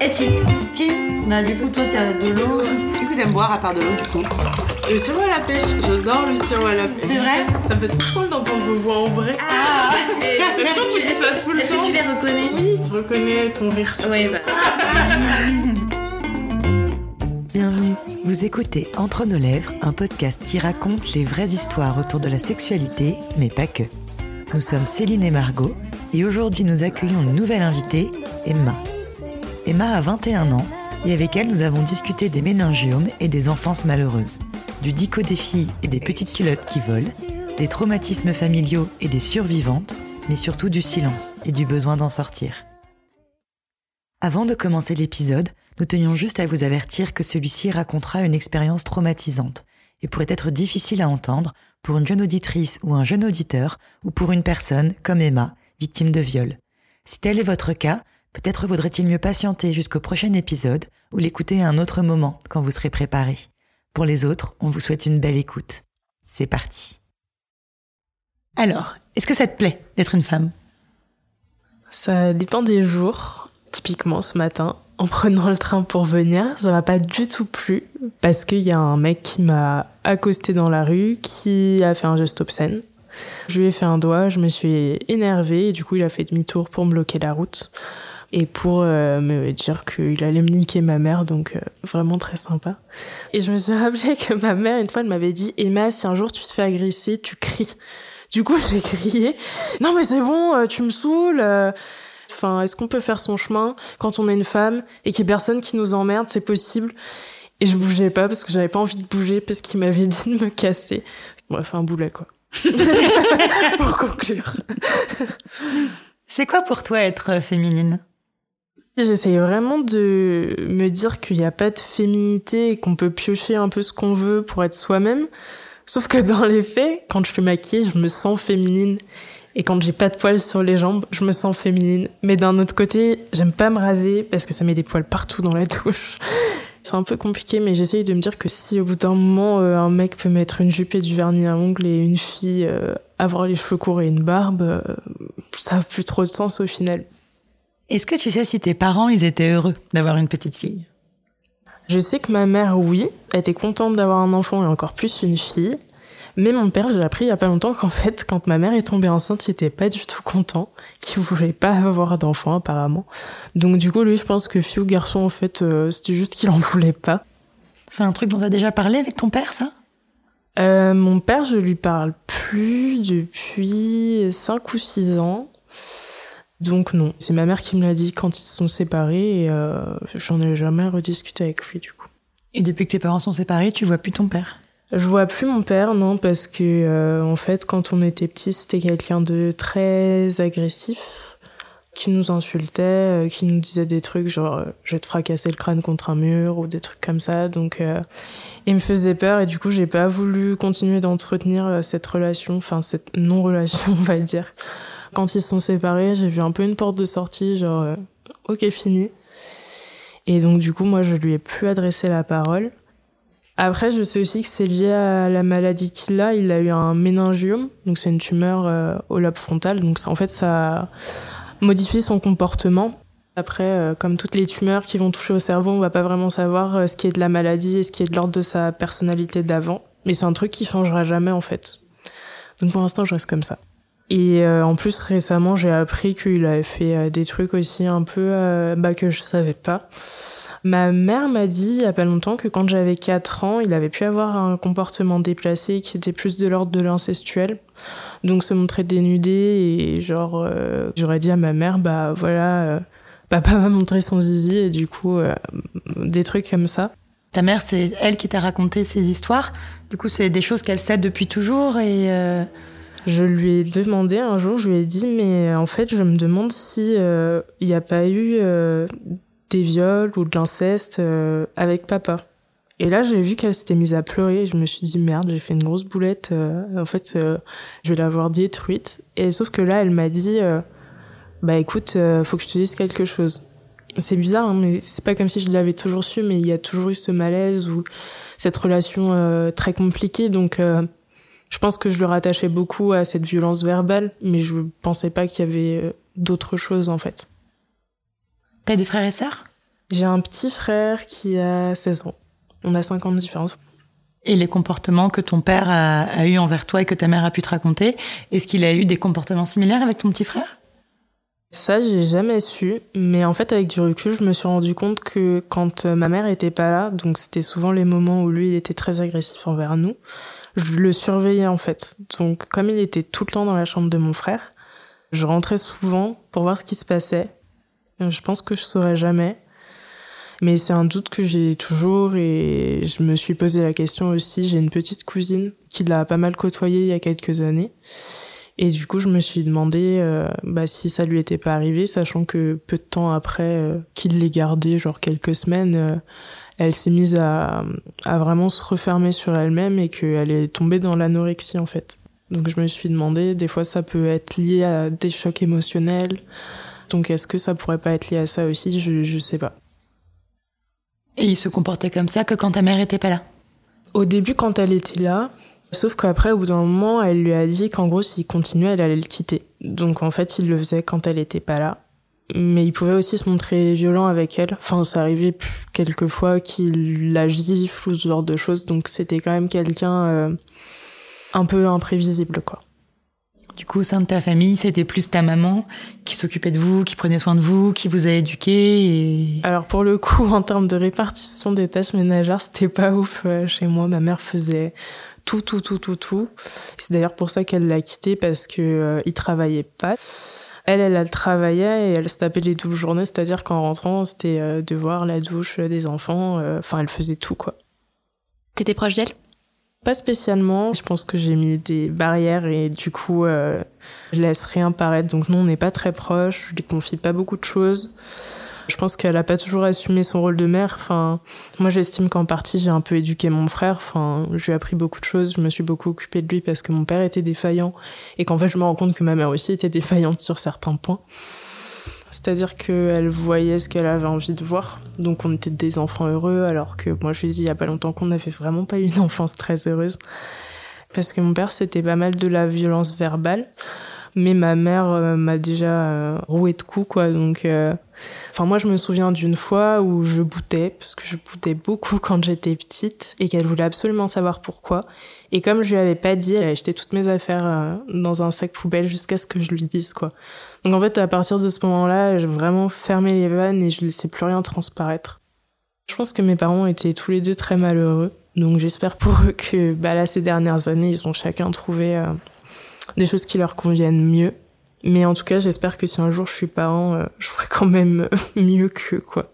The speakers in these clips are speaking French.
Et tu Bah du coup toi c'est de l'eau. Qu'est-ce que t'aimes boire à part de l'eau du coup Le sirop à la pêche, j'adore le sirop à la pêche. C'est vrai Ça me fait trop cool d'entendre vos voix en vrai. Ah Est-ce ça tout le que tu les reconnais Oui, je reconnais ton rire sur Oui, bah. Bienvenue, vous écoutez Entre nos lèvres, un podcast qui raconte les vraies histoires autour de la sexualité, mais pas que. Nous sommes Céline et Margot, et aujourd'hui nous accueillons une nouvelle invitée, Emma. Emma a 21 ans, et avec elle nous avons discuté des méningiomes et des enfances malheureuses, du dico des filles et des petites culottes qui volent, des traumatismes familiaux et des survivantes, mais surtout du silence et du besoin d'en sortir. Avant de commencer l'épisode, nous tenions juste à vous avertir que celui-ci racontera une expérience traumatisante et pourrait être difficile à entendre pour une jeune auditrice ou un jeune auditeur ou pour une personne comme Emma, victime de viol. Si tel est votre cas, peut-être vaudrait-il mieux patienter jusqu'au prochain épisode ou l'écouter à un autre moment quand vous serez préparé. Pour les autres, on vous souhaite une belle écoute. C'est parti. Alors, est-ce que ça te plaît d'être une femme? Ça dépend des jours. Typiquement ce matin, en prenant le train pour venir, ça m'a pas du tout plu parce qu'il y a un mec qui m'a accosté dans la rue, qui a fait un geste obscène. Je lui ai fait un doigt, je me suis énervée et du coup il a fait demi-tour pour me bloquer la route et pour euh, me dire qu'il allait me niquer ma mère, donc euh, vraiment très sympa. Et je me suis rappelé que ma mère une fois elle m'avait dit Emma si un jour tu te fais agresser, tu cries. Du coup j'ai crié non mais c'est bon, euh, tu me saoules. euh. Enfin, est-ce qu'on peut faire son chemin quand on est une femme et qu'il y ait personne qui nous emmerde, c'est possible. Et je bougeais pas parce que j'avais pas envie de bouger parce qu'il m'avait dit de me casser. Bref, un boulet quoi. Pour conclure. C'est quoi pour toi être euh, féminine? J'essaye vraiment de me dire qu'il n'y a pas de féminité et qu'on peut piocher un peu ce qu'on veut pour être soi-même. Sauf que dans les faits, quand je suis maquillée, je me sens féminine. Et quand j'ai pas de poils sur les jambes, je me sens féminine. Mais d'un autre côté, j'aime pas me raser parce que ça met des poils partout dans la douche. C'est un peu compliqué, mais j'essaye de me dire que si au bout d'un moment, euh, un mec peut mettre une jupe et du vernis à ongles et une fille euh, avoir les cheveux courts et une barbe, euh, ça a plus trop de sens au final. Est-ce que tu sais si tes parents, ils étaient heureux d'avoir une petite fille? Je sais que ma mère, oui, était contente d'avoir un enfant et encore plus une fille. Mais mon père, j'ai appris il y a pas longtemps qu'en fait, quand ma mère est tombée enceinte, il était pas du tout content, qu'il voulait pas avoir d'enfant apparemment. Donc du coup, lui, je pense que fille ou garçon, en fait, euh, c'était juste qu'il en voulait pas. C'est un truc dont t'as déjà parlé avec ton père, ça? Euh, mon père, je lui parle plus depuis 5 ou 6 ans. Donc non, c'est ma mère qui me l'a dit quand ils se sont séparés et euh, j'en ai jamais rediscuté avec lui du coup. Et depuis que tes parents sont séparés, tu vois plus ton père? Je vois plus mon père, non, parce que euh, en fait, quand on était petit, c'était quelqu'un de très agressif, qui nous insultait, euh, qui nous disait des trucs genre je vais te fracasser le crâne contre un mur ou des trucs comme ça. Donc, il me faisait peur et du coup, j'ai pas voulu continuer d'entretenir cette relation, enfin cette non-relation, on va dire. Quand ils se sont séparés, j'ai vu un peu une porte de sortie, genre euh, ok fini. Et donc du coup, moi, je lui ai plus adressé la parole. Après, je sais aussi que c'est lié à la maladie qu'il a. Il a eu un méningiome, donc c'est une tumeur euh, au lobe frontal. Donc ça, en fait, ça modifie son comportement. Après, euh, comme toutes les tumeurs qui vont toucher au cerveau, on va pas vraiment savoir euh, ce qui est de la maladie et ce qui est de l'ordre de sa personnalité d'avant. Mais c'est un truc qui changera jamais en fait. Donc pour l'instant, je reste comme ça. Et euh, en plus, récemment, j'ai appris qu'il avait fait euh, des trucs aussi un peu euh, bah, que je savais pas. Ma mère m'a dit il y a pas longtemps que quand j'avais 4 ans, il avait pu avoir un comportement déplacé qui était plus de l'ordre de l'incestuel. Donc se montrer dénudé et genre euh, j'aurais dit à ma mère bah voilà papa m'a montré son zizi et du coup des trucs comme ça. Ta mère, c'est elle qui t'a raconté ces histoires. Du coup, c'est des choses qu'elle sait depuis toujours et Je lui ai demandé un jour, je lui ai dit mais en fait je me demande si euh, il n'y a pas eu euh, des viols ou de l'inceste euh, avec papa. Et là j'ai vu qu'elle s'était mise à pleurer et je me suis dit merde j'ai fait une grosse boulette, euh, en fait euh, je vais l'avoir détruite. Et sauf que là elle m'a dit euh, bah écoute euh, faut que je te dise quelque chose. C'est bizarre hein, mais c'est pas comme si je l'avais toujours su mais il y a toujours eu ce malaise ou cette relation euh, très compliquée donc euh, je pense que je le rattachais beaucoup à cette violence verbale, mais je pensais pas qu'il y avait euh, d'autres choses en fait. t'as des frères et sœurs? J'ai un petit frère qui a 16 ans. On a 5 ans de différence. Et les comportements que ton père a, a eu envers toi et que ta mère a pu te raconter, est-ce qu'il a eu des comportements similaires avec ton petit frère? Ça, j'ai jamais su, mais en fait, avec du recul, je me suis rendu compte que quand ma mère était pas là, donc c'était souvent les moments où lui il était très agressif envers nous, je le surveillais en fait. Donc, comme il était tout le temps dans la chambre de mon frère, je rentrais souvent pour voir ce qui se passait. Je pense que je saurais jamais. Mais c'est un doute que j'ai toujours et je me suis posé la question aussi. J'ai une petite cousine qui l'a pas mal côtoyé il y a quelques années. Et du coup, je me suis demandé euh, bah, si ça lui était pas arrivé, sachant que peu de temps après euh, qu'il l'ait gardé, genre quelques semaines, euh, elle s'est mise à, à vraiment se refermer sur elle-même et qu'elle est tombée dans l'anorexie en fait. Donc je me suis demandé, des fois ça peut être lié à des chocs émotionnels. Donc est-ce que ça pourrait pas être lié à ça aussi? Je, je sais pas. Et il se comportait comme ça que quand ta mère était pas là? Au début, quand elle était là, sauf qu'après, au bout d'un moment, elle lui a dit qu'en gros, s'il continuait, elle allait le quitter. Donc en fait, il le faisait quand elle était pas là. Mais il pouvait aussi se montrer violent avec elle. Enfin, ça arrivait quelques fois qu'il la gifle ou ce genre de choses. Donc c'était quand même quelqu'un euh, un peu imprévisible, quoi. Du coup, au sein de ta famille, c'était plus ta maman qui s'occupait de vous, qui prenait soin de vous, qui vous a éduqué. Et... Alors pour le coup, en termes de répartition des tâches ménagères, c'était pas ouf euh, chez moi. Ma mère faisait tout, tout, tout, tout, tout. C'est d'ailleurs pour ça qu'elle l'a quitté parce que euh, il travaillait pas. Elle, elle, elle travaillait et elle se tapait les doubles journées, c'est-à-dire qu'en rentrant, c'était euh, devoir la douche des enfants. euh, Enfin, elle faisait tout, quoi. T'étais proche d'elle? Pas spécialement. Je pense que j'ai mis des barrières et du coup, euh, je laisse rien paraître. Donc non, on n'est pas très proches. Je lui confie pas beaucoup de choses. Je pense qu'elle a pas toujours assumé son rôle de mère. Enfin, moi, j'estime qu'en partie, j'ai un peu éduqué mon frère. Enfin, je appris beaucoup de choses. Je me suis beaucoup occupée de lui parce que mon père était défaillant et qu'en fait, je me rends compte que ma mère aussi était défaillante sur certains points. C'est-à-dire qu'elle voyait ce qu'elle avait envie de voir. Donc on était des enfants heureux, alors que moi je lui ai dit il y a pas longtemps qu'on n'avait vraiment pas eu une enfance très heureuse. Parce que mon père c'était pas mal de la violence verbale. Mais ma mère euh, m'a déjà euh, roué de coups, quoi. Donc, euh, enfin, moi, je me souviens d'une fois où je boutais, parce que je boutais beaucoup quand j'étais petite, et qu'elle voulait absolument savoir pourquoi. Et comme je lui avais pas dit, elle a jeté toutes mes affaires euh, dans un sac poubelle jusqu'à ce que je lui dise, quoi. Donc, en fait, à partir de ce moment-là, j'ai vraiment fermé les vannes et je laissais plus rien transparaître. Je pense que mes parents étaient tous les deux très malheureux. Donc, j'espère pour eux que, bah, là, ces dernières années, ils ont chacun trouvé des choses qui leur conviennent mieux. Mais en tout cas, j'espère que si un jour je suis parent, euh, je ferai quand même euh, mieux qu'eux, quoi.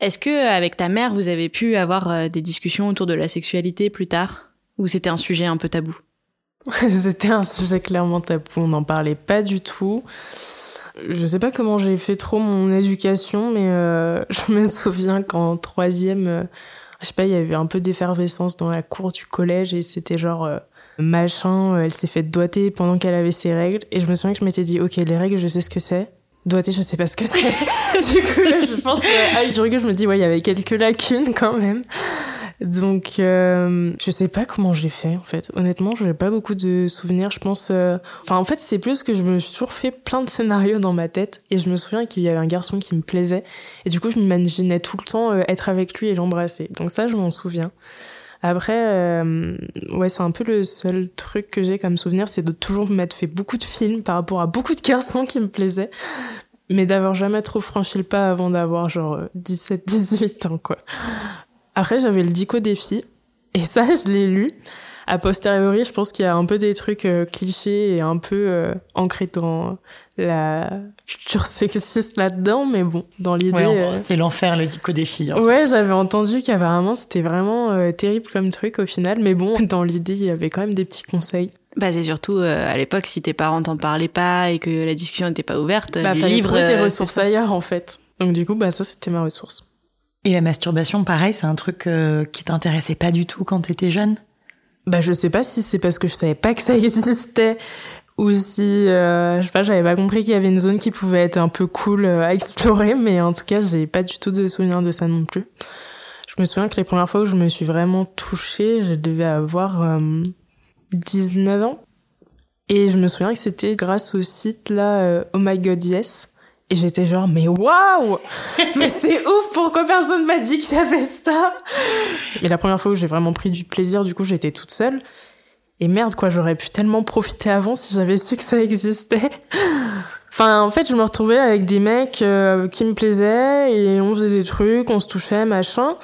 Est-ce que avec ta mère, vous avez pu avoir euh, des discussions autour de la sexualité plus tard? Ou c'était un sujet un peu tabou? C'était un sujet clairement tabou, on n'en parlait pas du tout. Je sais pas comment j'ai fait trop mon éducation, mais euh, je me souviens qu'en troisième, euh, je sais pas, il y avait un peu d'effervescence dans la cour du collège et c'était genre euh, machin, euh, elle s'est fait doigter pendant qu'elle avait ses règles et je me souviens que je m'étais dit ok les règles je sais ce que c'est. Doigté, je sais pas ce que c'est. du coup, là, je pense, euh, avec du recul, je me dis, ouais, il y avait quelques lacunes quand même. Donc, euh, je sais pas comment j'ai fait, en fait. Honnêtement, j'ai pas beaucoup de souvenirs. Je pense, euh, enfin, en fait, c'est plus que je me suis toujours fait plein de scénarios dans ma tête. Et je me souviens qu'il y avait un garçon qui me plaisait. Et du coup, je m'imaginais tout le temps être avec lui et l'embrasser. Donc ça, je m'en souviens. Après, euh, ouais, c'est un peu le seul truc que j'ai comme souvenir, c'est de toujours m'être fait beaucoup de films par rapport à beaucoup de garçons qui me plaisaient, mais d'avoir jamais trop franchi le pas avant d'avoir genre 17, 18 ans, quoi. Après, j'avais le dico des filles, et ça, je l'ai lu. A posteriori, je pense qu'il y a un peu des trucs euh, clichés et un peu euh, ancrés dans la culture sexiste là-dedans, mais bon, dans l'idée... Ouais, euh, c'est l'enfer, le dico des filles. Ouais, j'avais entendu qu'apparemment c'était vraiment euh, terrible comme truc au final, mais bon, dans l'idée, il y avait quand même des petits conseils. Bah c'est surtout euh, à l'époque si tes parents t'en parlaient pas et que la discussion n'était pas ouverte, Bah, fallait livres, trouver des euh, ressources ailleurs en fait. Donc du coup, bah ça c'était ma ressource. Et la masturbation, pareil, c'est un truc euh, qui t'intéressait pas du tout quand t'étais jeune? Bah je sais pas si c'est parce que je savais pas que ça existait ou si euh, je sais pas, j'avais pas compris qu'il y avait une zone qui pouvait être un peu cool euh, à explorer, mais en tout cas, j'ai pas du tout de souvenir de ça non plus. Je me souviens que les premières fois où je me suis vraiment touchée, je devais avoir euh, 19 ans. Et je me souviens que c'était grâce au site là, euh, Oh My God Yes. Et j'étais genre, mais waouh Mais c'est ouf, pourquoi personne m'a dit que j'avais ça? Mais la première fois où j'ai vraiment pris du plaisir, du coup, j'étais toute seule. Et merde, quoi, j'aurais pu tellement profiter avant si j'avais su que ça existait. Enfin, en fait, je me retrouvais avec des mecs euh, qui me plaisaient et on faisait des trucs, on se touchait, machin.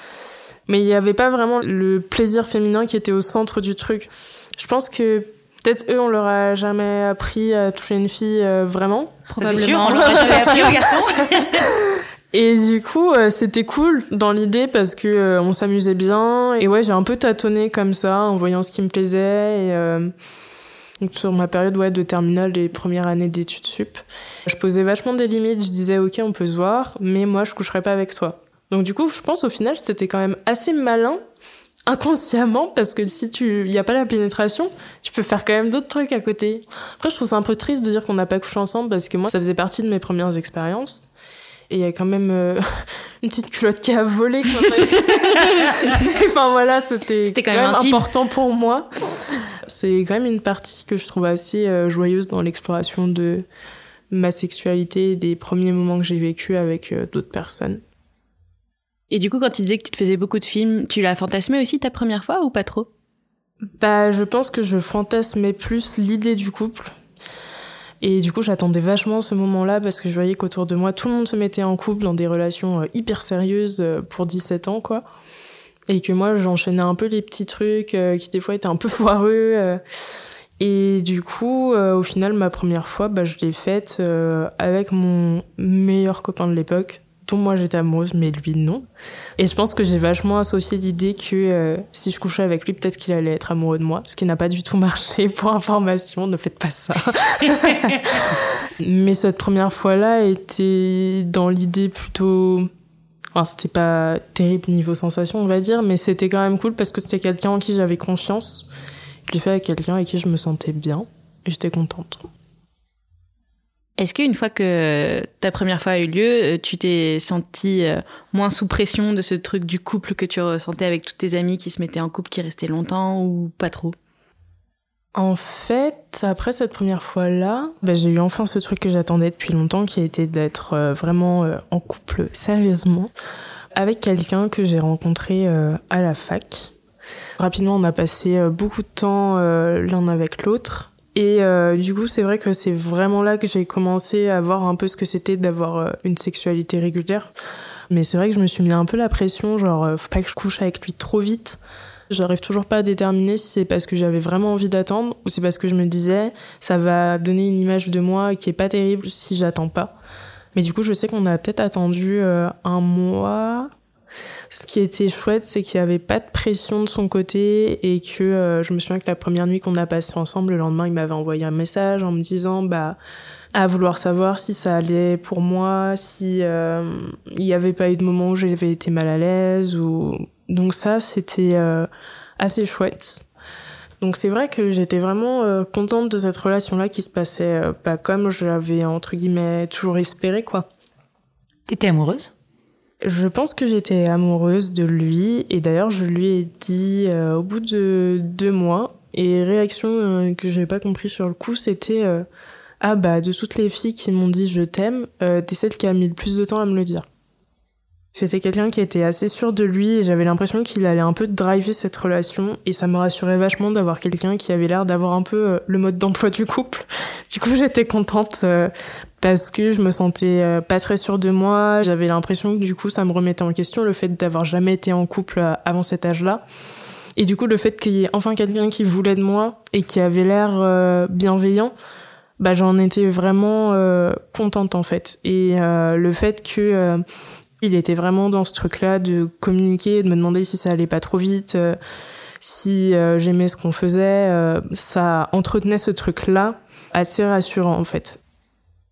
Mais il n'y avait pas vraiment le plaisir féminin qui était au centre du truc. Je pense que Peut-être eux, on leur a jamais appris à toucher une fille euh, vraiment. Probablement, on leur a jamais appris aux garçons. Et du coup, euh, c'était cool dans l'idée parce que euh, on s'amusait bien. Et ouais, j'ai un peu tâtonné comme ça en voyant ce qui me plaisait. Et sur ma période ouais, de terminale et première année d'études sup, je posais vachement des limites. Je disais, ok, on peut se voir, mais moi, je coucherai pas avec toi. Donc du coup, je pense au final, c'était quand même assez malin inconsciemment parce que si tu y a pas la pénétration tu peux faire quand même d'autres trucs à côté après je trouve ça un peu triste de dire qu'on n'a pas couché ensemble parce que moi ça faisait partie de mes premières expériences et il y a quand même euh, une petite culotte qui a volé quand même. enfin voilà c'était quand, même, important pour moi c'est quand même une partie que je trouve assez euh, joyeuse dans l'exploration de ma sexualité et des premiers moments que j'ai vécu avec euh, d'autres personnes et du coup, quand tu disais que tu te faisais beaucoup de films, tu l'as fantasmé aussi ta première fois ou pas trop? Bah, je pense que je fantasmais plus l'idée du couple. Et du coup, j'attendais vachement ce moment-là parce que je voyais qu'autour de moi, tout le monde se mettait en couple dans des relations euh, hyper sérieuses euh, pour 17 ans, quoi. Et que moi, j'enchaînais un peu les petits trucs euh, qui des fois étaient un peu foireux. Et du coup, au final, ma première fois, bah, je l'ai faite avec mon meilleur copain de l'époque, dont moi j'étais amoureuse, mais lui non. Et je pense que j'ai vachement associé l'idée que euh, si je couchais avec lui, peut-être qu'il allait être amoureux de moi, ce qui n'a pas du tout marché. Pour information, ne faites pas ça. mais cette première fois-là était dans l'idée plutôt Enfin, c'était pas terrible niveau sensation, on va dire, mais c'était quand même cool parce que c'était quelqu'un en qui j'avais confiance. Je l'ai fait avec quelqu'un avec qui je me sentais bien et j'étais contente. Est-ce qu'une fois que ta première fois a eu lieu, euh, tu t'es senti euh, moins sous pression de ce truc du couple que tu ressentais avec toutes tes amies qui se mettaient en couple, qui restaient longtemps ou pas trop? En fait, après cette première fois-là, bah, j'ai eu enfin ce truc que j'attendais depuis longtemps, qui a été d'être euh, vraiment en couple sérieusement avec quelqu'un que j'ai rencontré à la fac. Rapidement, on a passé beaucoup de temps l'un avec l'autre. Et euh, du coup, c'est vrai que c'est vraiment là que j'ai commencé à voir un peu ce que c'était d'avoir euh, une sexualité régulière. Mais c'est vrai que je me suis mis un peu la pression, genre, euh, faut pas que je couche avec lui trop vite. J'arrive toujours pas à déterminer si c'est parce que j'avais vraiment envie d'attendre ou c'est parce que je me disais ça va donner une image de moi qui est pas terrible si j'attends pas. Mais du coup, je sais qu'on a peut-être attendu un mois, ce qui était chouette, c'est qu'il n'y avait pas de pression de son côté et que euh, je me souviens que la première nuit qu'on a passée ensemble, le lendemain, il m'avait envoyé un message en me disant bah à vouloir savoir si ça allait pour moi, si euh, il n'y avait pas eu de moment où j'avais été mal à l'aise ou donc ça c'était euh, assez chouette. Donc c'est vrai que j'étais vraiment contente de cette relation là qui se passait pas comme je l'avais entre guillemets toujours espéré quoi. T'étais amoureuse? Je pense que j'étais amoureuse de lui et d'ailleurs je lui ai dit euh, au bout de deux mois et réaction euh, que j'avais pas compris sur le coup c'était euh, ah bah de toutes les filles qui m'ont dit je t'aime t'es celle qui a mis le plus de temps à me le dire. C'était quelqu'un qui était assez sûr de lui et j'avais l'impression qu'il allait un peu driver cette relation et ça me rassurait vachement d'avoir quelqu'un qui avait l'air d'avoir un peu le mode d'emploi du couple. Du coup j'étais contente parce que je me sentais euh, pas très sûre de moi. J'avais l'impression que du coup ça me remettait en question le fait d'avoir jamais été en couple euh, avant cet âge-là. Et du coup le fait qu'il y ait enfin quelqu'un qui voulait de moi et qui avait l'air euh, bienveillant, bah j'en étais vraiment contente en fait. Et le fait que il était vraiment dans ce truc-là de communiquer, de me demander si ça allait pas trop vite, si j'aimais ce qu'on faisait, ça entretenait ce truc-là assez rassurant en fait.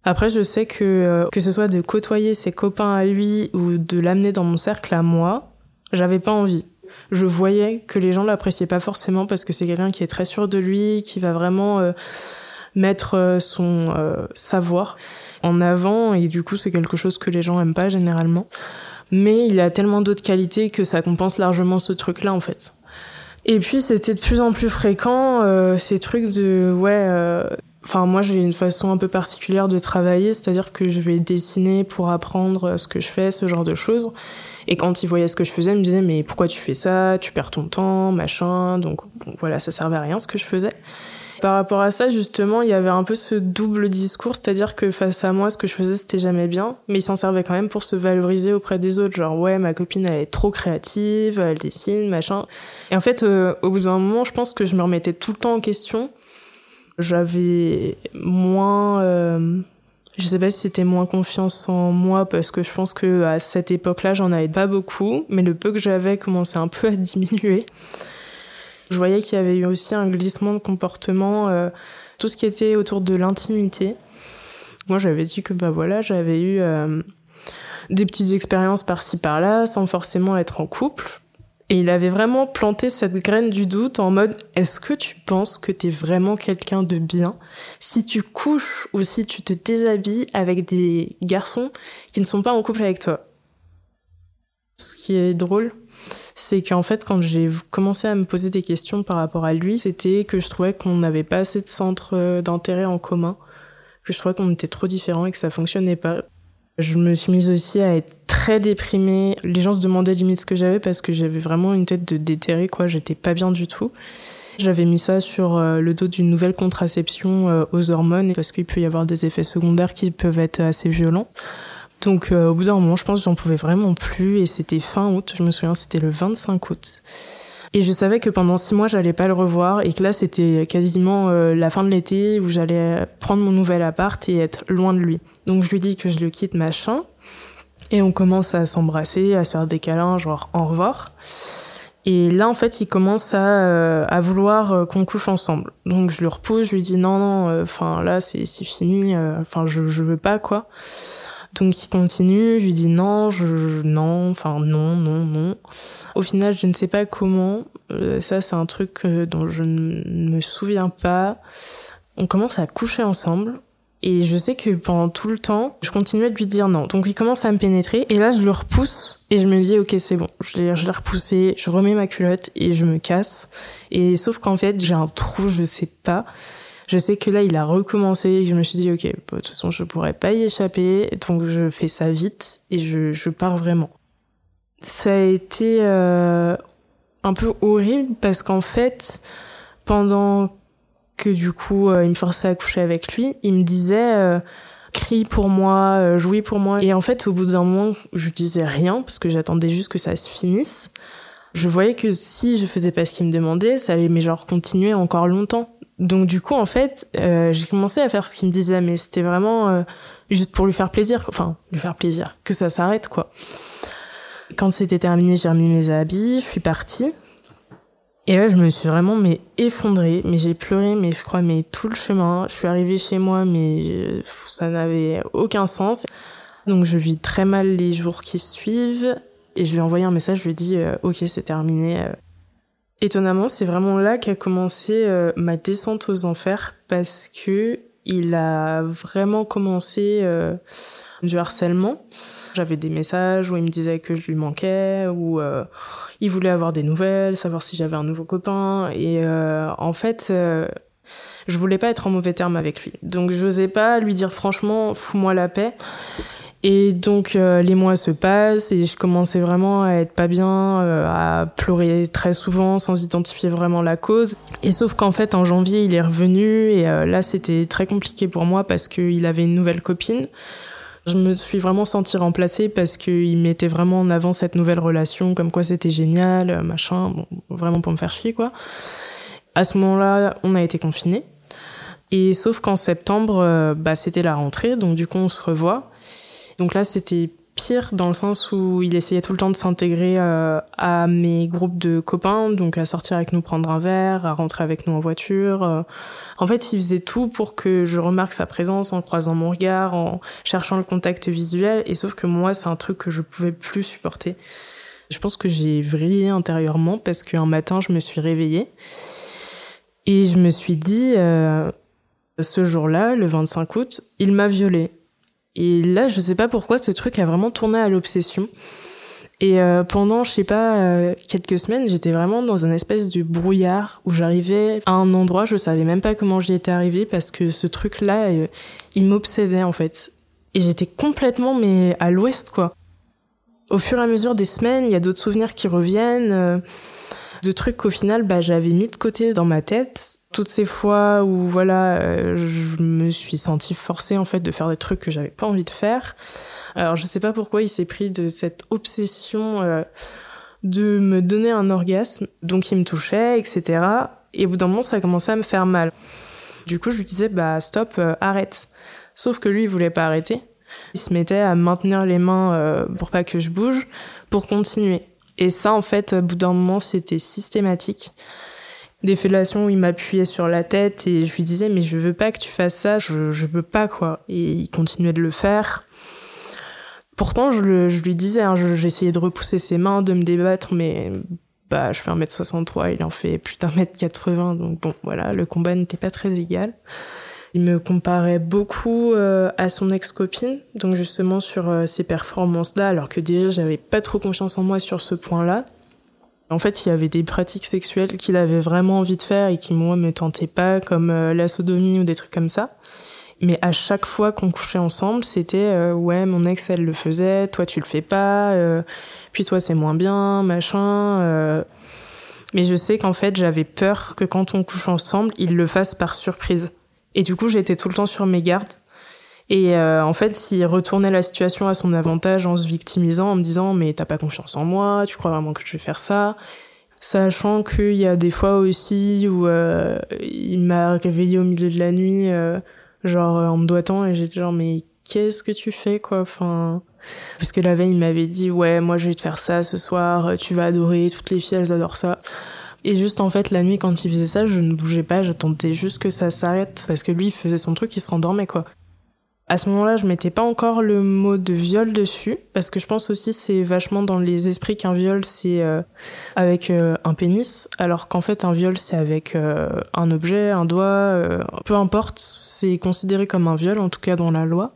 Après, je sais que euh, que ce soit de côtoyer ses copains à lui ou de l'amener dans mon cercle à moi, j'avais pas envie. Je voyais que les gens l'appréciaient pas forcément parce que c'est quelqu'un qui est très sûr de lui, qui va vraiment euh, mettre euh, son savoir en avant et du coup c'est quelque chose que les gens aiment pas généralement. Mais il a tellement d'autres qualités que ça compense largement ce truc-là en fait. Et puis c'était de plus en plus fréquent ces trucs de ouais Enfin, moi, j'ai une façon un peu particulière de travailler, c'est-à-dire que je vais dessiner pour apprendre ce que je fais, ce genre de choses. Et quand il voyait ce que je faisais, il me disait mais pourquoi tu fais ça? Tu perds ton temps, machin. Donc bon, voilà, ça servait à rien ce que je faisais. Par rapport à ça, justement, il y avait un peu ce double discours, c'est-à-dire que face à moi, ce que je faisais, c'était jamais bien, mais il s'en servait quand même pour se valoriser auprès des autres. Genre, ouais, ma copine, elle est trop créative, elle dessine, machin. Et en fait, euh, au bout d'un moment, je pense que je me remettais tout le temps en question. J'avais moins... Euh, je sais pas si c'était moins confiance en moi parce que je pense que à cette époque-là, j'en avais pas beaucoup, mais le peu que j'avais commençait un peu à diminuer. Je voyais qu'il y avait eu aussi un glissement de comportement, euh, tout ce qui était autour de l'intimité. Moi, j'avais dit que bah voilà, j'avais eu euh, des petites expériences par-ci par-là, sans forcément être en couple. Et il avait vraiment planté cette graine du doute en mode est-ce que tu penses que t'es vraiment quelqu'un de bien? Si tu couches ou si tu te déshabilles avec des garçons qui ne sont pas en couple avec toi Ce qui est drôle, c'est qu'en fait quand j'ai commencé à me poser des questions par rapport à lui, c'était que je trouvais qu'on n'avait pas assez de centres d'intérêt en commun, que je trouvais qu'on était trop différents et que ça fonctionnait pas. Je me suis mise aussi à être très déprimée. Les gens se demandaient limite ce que j'avais parce que j'avais vraiment une tête de déterré, quoi. J'étais pas bien du tout. J'avais mis ça sur euh, le dos d'une nouvelle contraception euh, aux hormones parce qu'il peut y avoir des effets secondaires qui peuvent être assez violents. Donc euh, au bout d'un moment, je pense que j'en pouvais vraiment plus et c'était fin août, je me souviens, c'était le 25 août. Et je savais que pendant six mois, j'allais pas le revoir et que là, c'était quasiment euh, la fin de l'été où j'allais prendre mon nouvel appart et être loin de lui. Donc je lui dis que je le quitte, machin. Et on commence à s'embrasser, à se faire des câlins, genre au revoir. Et là, en fait, il commence à, euh, à vouloir euh, qu'on couche ensemble. Donc je le repousse, je lui dis non, non, enfin là, c'est fini, enfin je, je veux pas, quoi. Donc il continue, je lui dis non, je, non, enfin non, non, non. Au final, je ne sais pas comment. Euh, ça, c'est un truc euh, dont je ne me souviens pas. On commence à coucher ensemble. Et je sais que pendant tout le temps, je continuais de lui dire non. Donc il commence à me pénétrer et là je le repousse et je me dis ok c'est bon. Je l'ai, je l'ai repoussé, je remets ma culotte et je me casse. Et sauf qu'en fait j'ai un trou, je sais pas. Je sais que là, il a recommencé et je me suis dit, ok, de toute façon, je pourrais pas y échapper, donc je fais ça vite et je, je pars vraiment. Ça a été euh, un peu horrible parce qu'en fait, pendant que du coup, euh, il me forçait à coucher avec lui, il me disait... Euh, crie pour moi, euh, jouis pour moi. Et en fait, au bout d'un moment, je disais rien parce que j'attendais juste que ça se finisse. Je voyais que si je faisais pas ce qu'il me demandait, ça allait mais genre continuer encore longtemps. Donc du coup, en fait, euh, j'ai commencé à faire ce qu'il me disait, mais c'était vraiment euh, juste pour lui faire plaisir, enfin lui faire plaisir, que ça s'arrête quoi. Quand c'était terminé, j'ai remis mes habits, je suis partie. Et là, je me suis vraiment mais effondrée, mais j'ai pleuré, mais je crois mais tout le chemin. Je suis arrivée chez moi, mais euh, ça n'avait aucun sens. Donc je vis très mal les jours qui suivent et je lui ai envoyé un message, je lui ai dit ok c'est terminé, Étonnamment, c'est vraiment là qu'a commencé euh, ma descente aux enfers parce que il a vraiment commencé euh, du harcèlement. J'avais des messages où il me disait que je lui manquais, ou euh, il voulait avoir des nouvelles, savoir si j'avais un nouveau copain. Et en fait, je voulais pas être en mauvais terme avec lui. Donc j'osais pas lui dire franchement, fous-moi la paix. Et donc euh, les mois se passent et je commençais vraiment à être pas bien, euh, à pleurer très souvent sans identifier vraiment la cause. Et sauf qu'en fait en janvier il est revenu et euh, là c'était très compliqué pour moi parce qu'il avait une nouvelle copine. Je me suis vraiment sentie remplacée parce qu'il mettait vraiment en avant cette nouvelle relation, comme quoi c'était génial, machin, bon, vraiment pour me faire chier quoi. À ce moment-là, on a été confinés. Et sauf qu'en septembre, bah, c'était la rentrée, donc du coup on se revoit. Donc là, c'était pire dans le sens où il essayait tout le temps de s'intégrer euh, à mes groupes de copains, donc à sortir avec nous prendre un verre, à rentrer avec nous en voiture. Euh. En fait, il faisait tout pour que je remarque sa présence en croisant mon regard, en cherchant le contact visuel. Et sauf que moi, c'est un truc que je pouvais plus supporter. Je pense que j'ai vrillé intérieurement parce qu'un matin, je me suis réveillée et je me suis dit, euh, ce jour-là, le 25 août, il m'a violée. Et là, je sais pas pourquoi ce truc a vraiment tourné à l'obsession. Et euh, pendant, je sais pas, euh, quelques semaines, j'étais vraiment dans un espèce de brouillard où j'arrivais à un endroit, je savais même pas comment j'y étais arrivée parce que ce truc-là, euh, il m'obsédait en fait. Et j'étais complètement mais à l'ouest quoi. Au fur et à mesure des semaines, il y a d'autres souvenirs qui reviennent, de trucs qu'au final bah, j'avais mis de côté dans ma tête. Toutes ces fois où voilà, je me suis sentie forcée en fait de faire des trucs que j'avais pas envie de faire. Alors je sais pas pourquoi il s'est pris de cette obsession euh, de me donner un orgasme, donc il me touchait, etc. Et au bout d'un moment, ça a commencé à me faire mal. Du coup, je lui disais, bah stop, euh, arrête. Sauf que lui, il voulait pas arrêter. Il se mettait à maintenir les mains euh, pour pas que je bouge, pour continuer. Et ça, en fait, au bout d'un moment, c'était systématique. Des fellations où il m'appuyait sur la tête et je lui disais, mais je veux pas que tu fasses ça, je, je veux pas, quoi. Et il continuait de le faire. Pourtant, je, lui disais, hein, j'essayais de repousser ses mains, de me débattre, mais bah, je fais 1m63, il en fait plus d'un mètre 80, donc bon, voilà, le combat n'était pas très égal. Il me comparait beaucoup euh, à son ex-copine, donc justement sur euh, ses performances-là, alors que déjà j'avais pas trop confiance en moi sur ce point-là. En fait, il y avait des pratiques sexuelles qu'il avait vraiment envie de faire et qui moi me tentaient pas, comme euh, la sodomie ou des trucs comme ça. Mais à chaque fois qu'on couchait ensemble, c'était euh, ouais, mon ex elle le faisait, toi tu le fais pas, euh, puis toi c'est moins bien, machin. Euh. Mais je sais qu'en fait j'avais peur que quand on couche ensemble, il le fasse par surprise. Et du coup j'étais tout le temps sur mes gardes. Et en fait, s'il retournait la situation à son avantage en se victimisant, en me disant mais t'as pas confiance en moi, tu crois vraiment que je vais faire ça, sachant qu'il y a des fois aussi où il m'a réveillé au milieu de la nuit genre euh, en me doigtant et j'étais genre mais qu'est-ce que tu fais quoi? Enfin parce que la veille il m'avait dit ouais moi je vais te faire ça ce soir tu vas adorer toutes les filles elles adorent ça et juste en fait la nuit quand il faisait ça je ne bougeais pas j'attendais juste que ça s'arrête parce que lui il faisait son truc il se rendormait quoi à ce moment-là, je mettais pas encore le mot de viol dessus, parce que je pense aussi c'est vachement dans les esprits qu'un viol c'est euh, avec euh, un pénis, alors qu'en fait un viol c'est avec euh, un objet, un doigt, peu importe, c'est considéré comme un viol, en tout cas dans la loi.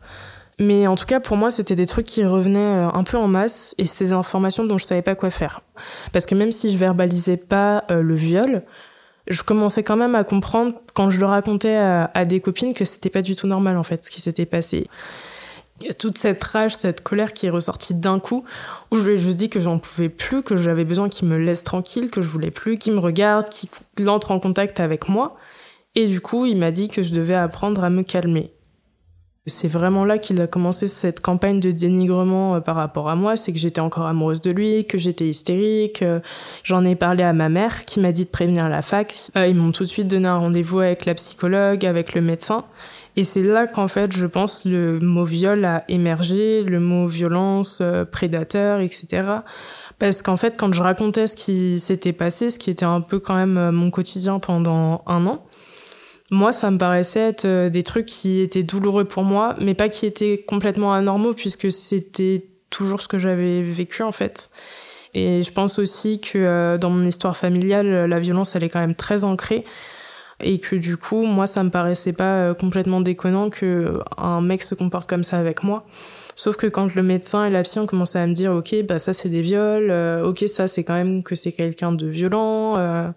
Mais en tout cas, pour moi, c'était des trucs qui revenaient un peu en masse et c'était des informations dont je savais pas quoi faire. Parce que même si je verbalisais pas le viol, je commençais quand même à comprendre quand je le racontais à, des copines que c'était pas du tout normal en fait ce qui s'était passé. Toute cette rage, cette colère qui est ressortie d'un coup, où je lui ai juste dit que j'en pouvais plus, que j'avais besoin qu'il me laisse tranquille, que je voulais plus qu'il me regarde, qu'il entre en contact avec moi. Et du coup, il m'a dit que je devais apprendre à me calmer. C'est vraiment là qu'il a commencé cette campagne de dénigrement euh, par rapport à moi, c'est que j'étais encore amoureuse de lui, que j'étais hystérique. Euh, j'en ai parlé à ma mère qui m'a dit de prévenir la fac. Euh, ils m'ont tout de suite donné un rendez-vous avec la psychologue, avec le médecin. Et c'est là qu'en fait, je pense, le mot viol a émergé, le mot violence, prédateur, etc. Parce qu'en fait, quand je racontais ce qui s'était passé, ce qui était un peu quand même mon quotidien pendant un an, moi, ça me paraissait être euh, des trucs qui étaient douloureux pour moi, mais pas qui étaient complètement anormaux, puisque c'était toujours ce que j'avais vécu en fait. Et je pense aussi que euh, dans mon histoire familiale, la violence, elle est quand même très ancrée. Et que du coup, moi, ça me paraissait pas euh, complètement déconnant que un mec se comporte comme ça avec moi. Sauf que quand le médecin et la psy ont commencé à me dire, ok, bah ça c'est des viols, ok, ça c'est quand même que c'est quelqu'un de violent.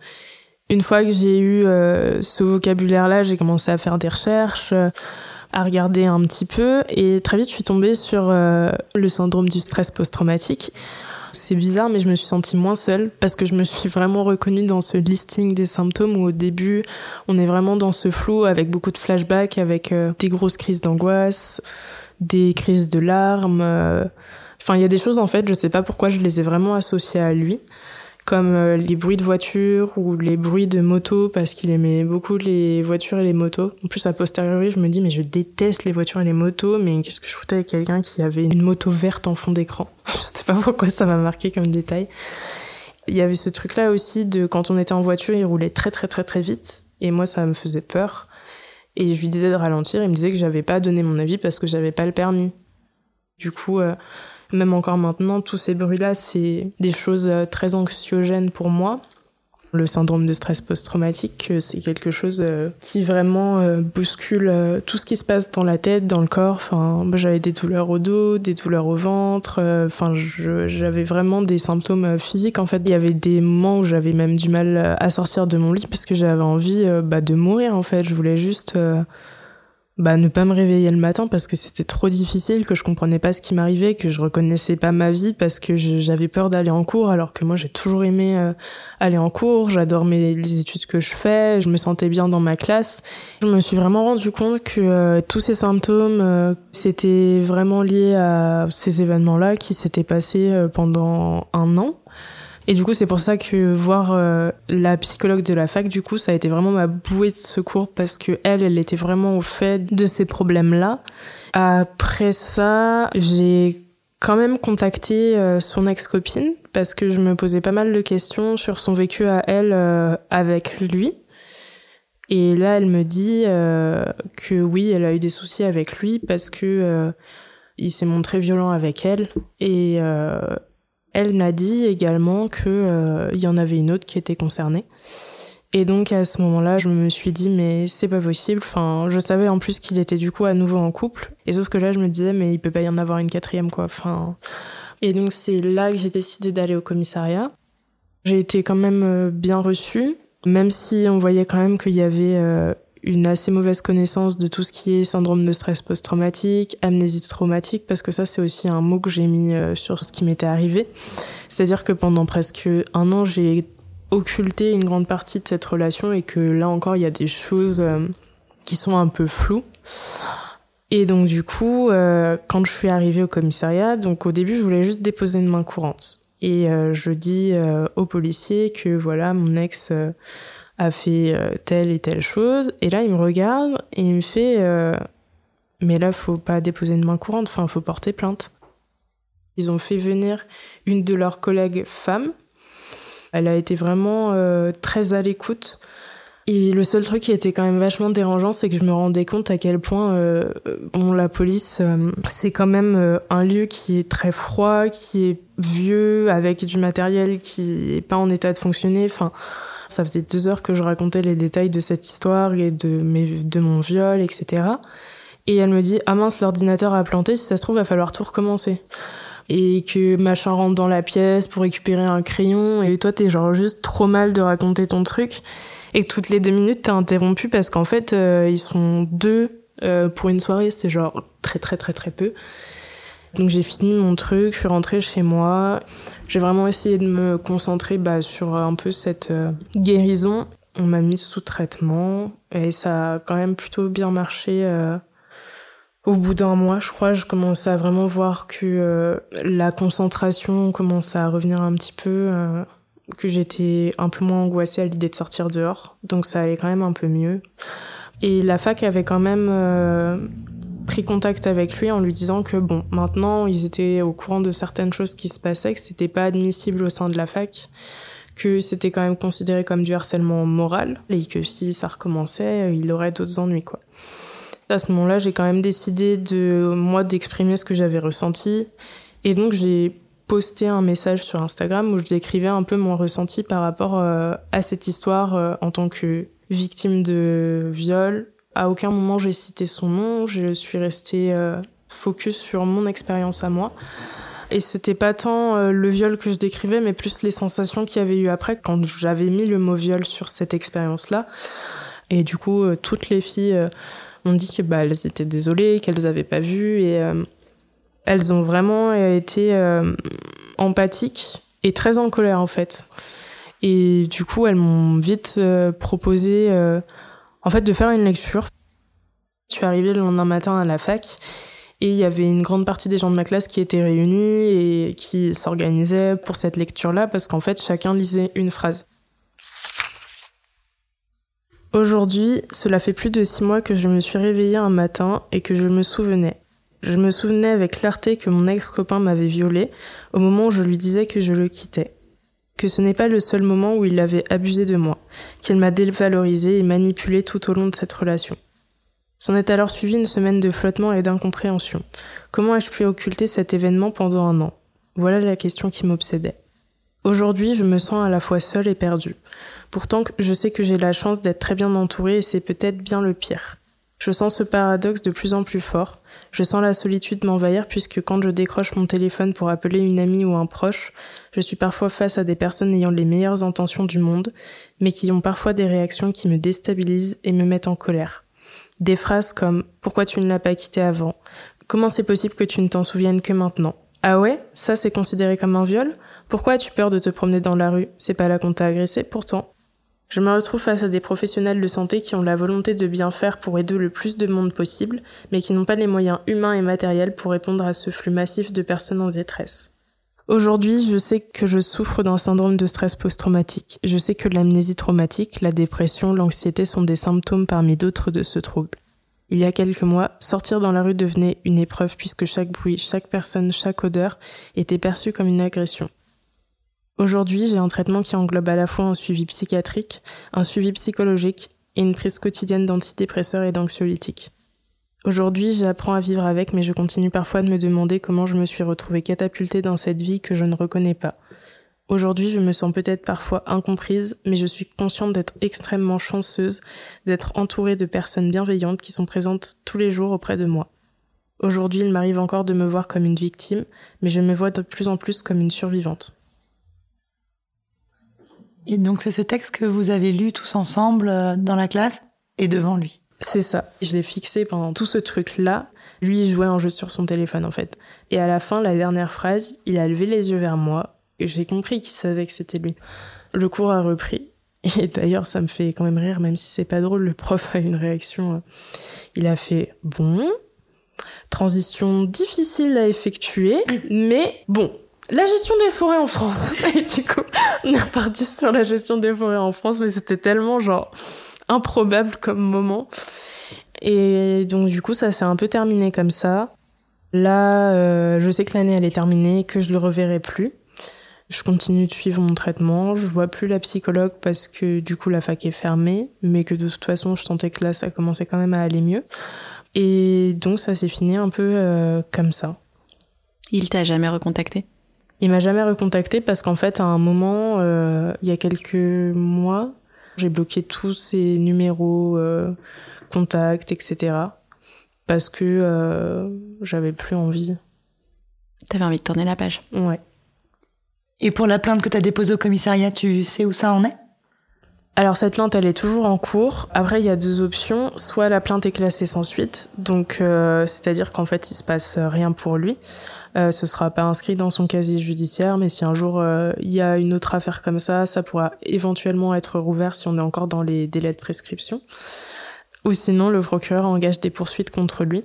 Une fois que j'ai eu euh, ce vocabulaire-là, j'ai commencé à faire des recherches, euh, à regarder un petit peu, et très vite je suis tombée sur euh, le syndrome du stress post-traumatique. C'est bizarre, mais je me suis sentie moins seule parce que je me suis vraiment reconnue dans ce listing des symptômes où au début, on est vraiment dans ce flou avec beaucoup de flashbacks, avec des grosses crises d'angoisse, des crises de larmes. Enfin, il y a des choses en fait, je sais pas pourquoi je les ai vraiment associées à lui comme euh, les bruits de voiture ou les bruits de moto parce qu'il aimait beaucoup les voitures et les motos. En plus, à posteriori, je me dis, mais je déteste les voitures et les motos, mais qu'est-ce que je foutais avec quelqu'un qui avait une moto verte en fond d'écran? Je sais pas pourquoi ça m'a marqué comme détail. Il y avait ce truc-là aussi de quand on était en voiture, il roulait très très très très vite et moi ça me faisait peur. Et je lui disais de ralentir, il me disait que j'avais pas donné mon avis parce que j'avais pas le permis. Du coup, euh, même encore maintenant, tous ces bruits-là, c'est des choses euh, très anxiogènes pour moi. le syndrome de stress post-traumatique, c'est quelque chose euh, qui vraiment euh, bouscule euh, tout ce qui se passe dans la tête, dans le corps. Enfin, j'avais des douleurs au dos, des douleurs au ventre. Enfin, j'avais vraiment des symptômes physiques. En fait, il y avait des moments où j'avais même du mal à sortir de mon lit parce que j'avais envie bah, de mourir. En fait, je voulais juste bah, ne pas me réveiller le matin parce que c'était trop difficile, que je comprenais pas ce qui m'arrivait, que je reconnaissais pas ma vie parce que j'avais peur d'aller en cours alors que moi j'ai toujours aimé euh, aller en cours, j'adore les études que je fais, je me sentais bien dans ma classe. Je me suis vraiment rendu compte que euh, tous ces symptômes euh, c'était vraiment lié à ces événements-là qui s'étaient passés pendant un an et du coup, c'est pour ça que voir euh, la psychologue de la fac, du coup, ça a été vraiment ma bouée de secours parce que elle, elle était vraiment au fait de ces problèmes-là. Après ça, j'ai quand même contacté euh, son ex-copine parce que je me posais pas mal de questions sur son vécu à elle euh, avec lui. Et là, elle me dit que oui, elle a eu des soucis avec lui parce que il s'est montré violent avec elle et elle m'a dit également que euh, y en avait une autre qui était concernée. Et donc à ce moment-là, je me suis dit mais c'est pas possible. Enfin, je savais en plus qu'il était du coup à nouveau en couple. Et sauf que là, je me disais mais il peut pas y en avoir une quatrième quoi. Enfin, et donc c'est là que j'ai décidé d'aller au commissariat. J'ai été quand même euh, bien reçue, même si on voyait quand même qu'il y avait euh, une assez mauvaise connaissance de tout ce qui est syndrome de stress post-traumatique, amnésie traumatique, parce que ça c'est aussi un mot que j'ai mis euh, sur ce qui m'était arrivé. C'est-à-dire que pendant presque un an, j'ai occulté une grande partie de cette relation et que là encore, il y a des choses euh, qui sont un peu floues. Et donc du coup, euh, quand je suis arrivée au commissariat, donc au début, je voulais juste déposer une main courante. Et je dis au policier que voilà, mon ex a fait euh, telle et telle chose. Et là, il me regarde et il me fait euh, Mais là, faut pas déposer une main courante, enfin, faut porter plainte. Ils ont fait venir une de leurs collègues femmes. Elle a été vraiment euh, très à l'écoute. Et le seul truc qui était quand même vachement dérangeant, c'est que je me rendais compte à quel point, bon, la police, c'est quand même un lieu qui est très froid, qui est vieux, avec du matériel qui est pas en état de fonctionner. Enfin, ça faisait deux heures que je racontais les détails de cette histoire et de, mes, de mon viol, etc. Et elle me dit, ah mince, l'ordinateur a planté, si ça se trouve, va falloir tout recommencer. Et que machin rentre dans la pièce pour récupérer un crayon, et toi t'es genre juste trop mal de raconter ton truc. Et toutes les deux minutes t'es interrompu parce qu'en fait, euh, ils sont deux euh, pour une soirée, c'est genre très très très très peu. Donc j'ai fini mon truc, je suis rentrée chez moi. J'ai vraiment essayé de me concentrer bah, sur un peu cette euh, guérison. On m'a mis sous traitement et ça a quand même plutôt bien marché. Euh, au bout d'un mois, je crois, je commençais à vraiment voir que euh, la concentration commençait à revenir un petit peu, que j'étais un peu moins angoissée à l'idée de sortir dehors. Donc ça allait quand même un peu mieux. Et la fac avait quand même pris contact avec lui en lui disant que bon, maintenant ils étaient au courant de certaines choses qui se passaient, que c'était pas admissible au sein de la fac, que c'était quand même considéré comme du harcèlement moral et que si ça recommençait, il aurait d'autres ennuis quoi. À ce moment-là, j'ai quand même décidé de moi d'exprimer ce que j'avais ressenti et donc j'ai posté un message sur Instagram où je décrivais un peu mon ressenti par rapport euh, à cette histoire euh, en tant que victime de viol, à aucun moment j'ai cité son nom, je suis restée euh, focus sur mon expérience à moi. Et c'était pas tant euh, le viol que je décrivais, mais plus les sensations qu'il y avait eu après quand j'avais mis le mot viol sur cette expérience-là. Et du coup, euh, toutes les filles ont dit que bah, elles étaient désolées, qu'elles avaient pas vu, et elles ont vraiment été empathiques et très en colère en fait. Et du coup, elles m'ont vite proposé en fait, de faire une lecture. Je suis arrivée le lendemain matin à la fac et il y avait une grande partie des gens de ma classe qui étaient réunis et qui s'organisaient pour cette lecture-là parce qu'en fait, chacun lisait une phrase. Aujourd'hui, cela fait plus de six mois que je me suis réveillée un matin et que je me souvenais. Je me souvenais avec clarté que mon ex-copain m'avait violée au moment où je lui disais que je le quittais que ce n'est pas le seul moment où il avait abusé de moi, qu'il m'a dévalorisé et manipulé tout au long de cette relation. S'en est alors suivi une semaine de flottement et d'incompréhension. Comment ai-je pu occulter cet événement pendant un an? Voilà la question qui m'obsédait. Aujourd'hui, je me sens à la fois seule et perdue. Pourtant, je sais que j'ai la chance d'être très bien entourée et c'est peut-être bien le pire. Je sens ce paradoxe de plus en plus fort. Je sens la solitude m'envahir puisque quand je décroche mon téléphone pour appeler une amie ou un proche, je suis parfois face à des personnes ayant les meilleures intentions du monde, mais qui ont parfois des réactions qui me déstabilisent et me mettent en colère. Des phrases comme Pourquoi tu ne l'as pas quitté avant Comment c'est possible que tu ne t'en souviennes que maintenant Ah ouais Ça c'est considéré comme un viol Pourquoi as-tu peur de te promener dans la rue C'est pas là qu'on t'a agressé pourtant. Je me retrouve face à des professionnels de santé qui ont la volonté de bien faire pour aider le plus de monde possible, mais qui n'ont pas les moyens humains et matériels pour répondre à ce flux massif de personnes en détresse. Aujourd'hui, je sais que je souffre d'un syndrome de stress post-traumatique. Je sais que l'amnésie traumatique, la dépression, l'anxiété sont des symptômes parmi d'autres de ce trouble. Il y a quelques mois, sortir dans la rue devenait une épreuve puisque chaque bruit, chaque personne, chaque odeur était perçu comme une agression. Aujourd'hui, j'ai un traitement qui englobe à la fois un suivi psychiatrique, un suivi psychologique et une prise quotidienne d'antidépresseurs et d'anxiolytiques. Aujourd'hui, j'apprends à vivre avec, mais je continue parfois de me demander comment je me suis retrouvée catapultée dans cette vie que je ne reconnais pas. Aujourd'hui, je me sens peut-être parfois incomprise, mais je suis consciente d'être extrêmement chanceuse, d'être entourée de personnes bienveillantes qui sont présentes tous les jours auprès de moi. Aujourd'hui, il m'arrive encore de me voir comme une victime, mais je me vois de plus en plus comme une survivante. Et donc c'est ce texte que vous avez lu tous ensemble euh, dans la classe et devant lui. C'est ça. Je l'ai fixé pendant tout ce truc-là. Lui, il jouait un jeu sur son téléphone, en fait. Et à la fin, la dernière phrase, il a levé les yeux vers moi. Et j'ai compris qu'il savait que c'était lui. Le cours a repris. Et d'ailleurs, ça me fait quand même rire, même si c'est pas drôle. Le prof a une réaction. Euh, il a fait bon. Transition difficile à effectuer, mais bon, la gestion des forêts en France. Et du coup, on est reparti sur la gestion des forêts en France, mais c'était tellement genre improbable comme moment. Et donc du coup, ça s'est un peu terminé comme ça. Là, euh, je sais que l'année elle est terminée, que je le reverrai plus. Je continue de suivre mon traitement. Je vois plus la psychologue parce que du coup la fac est fermée, mais que de toute façon je sentais que là ça commençait quand même à aller mieux. Et donc ça s'est fini un peu euh, comme ça. Il t'a jamais recontacté? Il m'a jamais recontacté parce qu'en fait, à un moment, euh, il y a quelques mois, j'ai bloqué tous ses numéros, euh, contacts, etc. Parce que euh, j'avais plus envie. T'avais envie de tourner la page Ouais. Et pour la plainte que t'as déposée au commissariat, tu sais où ça en est? Alors cette plainte, elle est toujours en cours. Après, il y a deux options. Soit la plainte est classée sans suite, donc euh, c'est-à-dire qu'en fait, il se passe rien pour lui. Euh, ce sera pas inscrit dans son casier judiciaire, mais si un jour euh, il y a une autre affaire comme ça, ça pourra éventuellement être rouvert si on est encore dans les délais de prescription. Ou sinon, le procureur engage des poursuites contre lui.